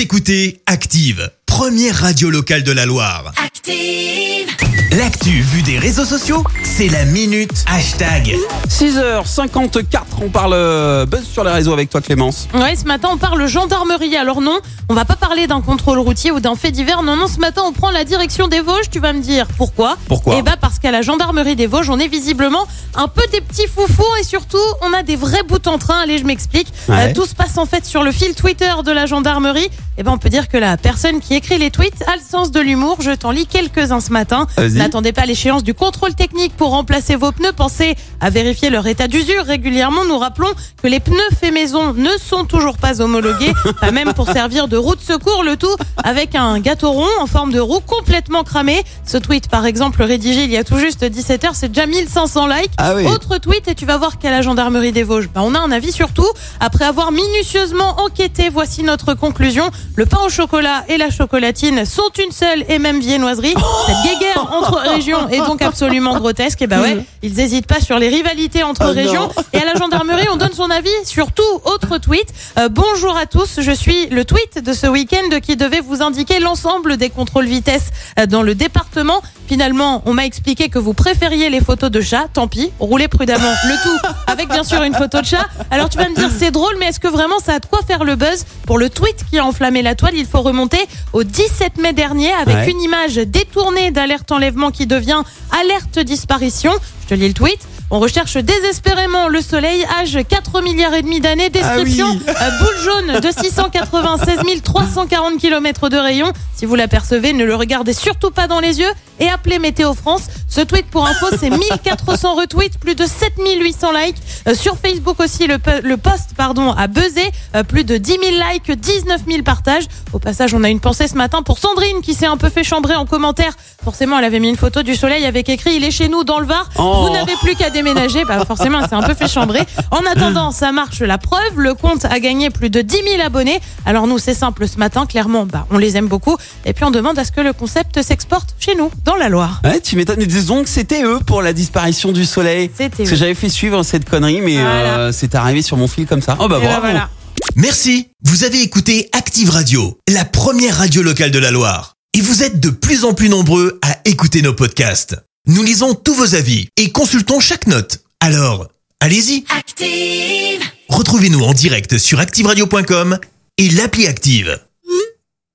Vous écoutez Active, première radio locale de la Loire. Active. L'actu vue des réseaux sociaux, c'est la minute hashtag. 6h54, on parle euh, buzz sur les réseaux avec toi Clémence. Ouais, ce matin, on parle gendarmerie. Alors non, on va pas parler d'un contrôle routier ou d'un fait divers. Non, non, ce matin, on prend la direction des Vosges. Tu vas me dire pourquoi? Pourquoi? Eh bah parce qu'à la gendarmerie des Vosges, on est visiblement un peu des petits foufous et surtout, on a des vrais bouts en train. Allez, je m'explique. Ouais. Euh, tout se passe en fait sur le fil Twitter de la gendarmerie. Eh ben, on peut dire que la personne qui écrit les tweets a le sens de l'humour. Je t'en lis quelques-uns ce matin. N'attendez pas l'échéance du contrôle technique pour remplacer vos pneus. Pensez à vérifier leur état d'usure régulièrement. Nous rappelons que les pneus faits maison ne sont toujours pas homologués, pas même pour servir de roue de secours. Le tout avec un gâteau rond en forme de roue complètement cramé. Ce tweet, par exemple, rédigé il y a tout juste 17 heures, c'est déjà 1500 likes. Ah oui. Autre tweet et tu vas voir qu'à la gendarmerie des Vosges, bah, on a un avis sur tout. Après avoir minutieusement enquêté, voici notre conclusion. Le pain au chocolat et la chocolatine sont une seule et même viennoiserie. Cette guéguerre entre régions est donc absolument grotesque. Et bah ouais, ils n'hésitent pas sur les rivalités entre Oh régions. non. Et à la gendarmerie, on donne son avis sur tout. Autre tweet. Euh, bonjour à tous, je suis le tweet de ce week-end qui devait vous indiquer l'ensemble des contrôles vitesse euh, dans le département. Finalement, on m'a expliqué que vous préfériez les photos de chats. Tant pis, roulez prudemment. Le tout avec bien sûr une photo de chat. Alors tu vas me dire c'est drôle, mais est-ce que vraiment ça a de quoi faire le buzz Pour le tweet qui a enflammé la toile, il faut remonter au 17 mai dernier avec Ouais. une image détournée d'alerte enlèvement qui devient alerte disparition. Je te lis le tweet. On recherche désespérément le soleil, âge 4 milliards et demi d'années, description, Ah oui. euh, boule jaune de 696 340 km de rayon. Si vous l'apercevez, ne le regardez surtout pas dans les yeux et appelez Météo France. Ce tweet pour info, c'est 1400 retweets, plus de 7800 likes. Euh, sur Facebook aussi, le, po- le post pardon, a buzzé, euh, plus de 10 000 likes, 19 000 partages. Au passage, on a une pensée ce matin pour Sandrine qui s'est un peu fait chambrer en commentaire. Forcément, elle avait mis une photo du soleil avec écrit Il est chez nous dans le Var. Oh. Vous n'avez plus qu'à déménager. Bah, forcément, elle s'est un peu fait chambrer. En attendant, ça marche la preuve. Le compte a gagné plus de 10 000 abonnés. Alors nous, c'est simple ce matin. Clairement, bah, on les aime beaucoup. Et puis on demande à ce que le concept s'exporte chez nous, dans la Loire. Ouais, tu m'étonnes. Que c'était eux pour la disparition du soleil. C'était Parce que j'avais fait suivre cette connerie, mais Voilà. euh, c'est arrivé sur mon fil comme ça. Oh bah Et bah, bravo. voilà. Merci, vous avez écouté Active Radio, la première radio locale de la Loire. Et vous êtes de plus en plus nombreux à écouter nos podcasts. Nous lisons tous vos avis et consultons chaque note. Alors, allez-y, Active. retrouvez-nous en direct sur activeradio.com et l'appli Active.